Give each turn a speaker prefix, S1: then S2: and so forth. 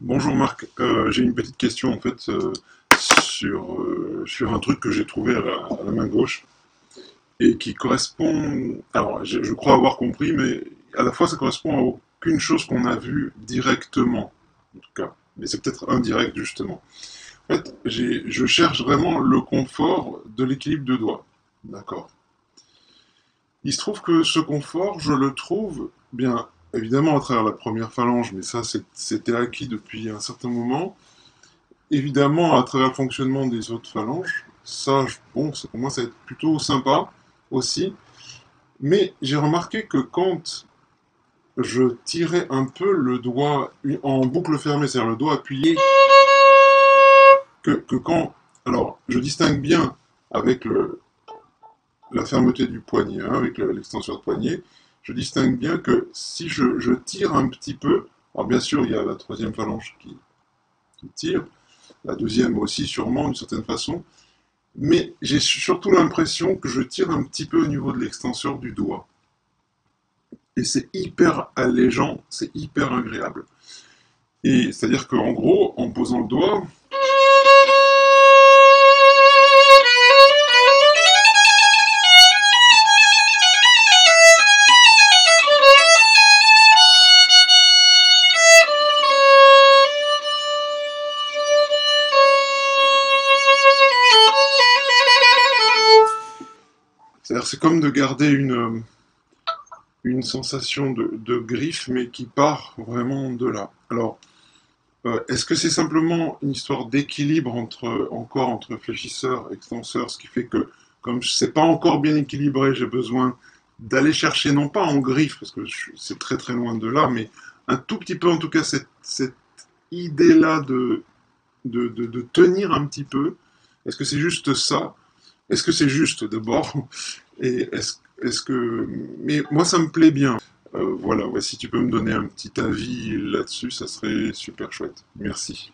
S1: Bonjour Marc, Euh, j'ai une petite question en fait euh, sur, euh, sur un truc que j'ai trouvé à la, main gauche et qui correspond, alors je, crois avoir compris, mais à la fois ça correspond à aucune chose qu'on a vue directement, en tout cas, mais c'est peut-être indirect justement. En fait, je cherche vraiment le confort de l'équilibre de doigts, d'accord. Il se trouve que ce confort, je le trouve bien évidemment à travers la première phalange, mais ça c'était acquis depuis un certain moment. Évidemment, à travers le fonctionnement des autres phalanges, ça, bon, pour moi, ça va être plutôt sympa aussi. Mais j'ai remarqué que quand je tirais un peu le doigt en boucle fermée, c'est-à-dire le doigt appuyé, que, quand... Alors, je distingue bien avec la fermeté du poignet, hein, avec le- l'extenseur de poignet, je distingue bien que si je, tire un petit peu, alors bien sûr, il y a la troisième phalange qui, qui tire, la deuxième aussi sûrement d'une certaine façon, mais j'ai surtout l'impression que je tire un petit peu au niveau de l'extenseur du doigt. Et c'est hyper allégeant, c'est hyper agréable. Et c'est-à-dire qu'en gros, en posant le doigt, c'est comme de garder une, une sensation de, griffe, mais qui part vraiment de là. Alors, euh, est-ce que c'est simplement une histoire d'équilibre entre, encore entre fléchisseur et extenseur, ce qui fait que, comme c'est pas encore bien équilibré, j'ai besoin d'aller chercher, non pas en griffe, parce que c'est très très loin de là, mais un tout petit peu en tout cas cette, cette idée-là de, de, de tenir un petit peu. Est-ce que c'est juste ça? Est-ce que c'est juste d'abord? Et est-ce que... Mais moi, ça me plaît bien. Euh, voilà, si tu peux me donner un petit avis là-dessus, ça serait super chouette. Merci.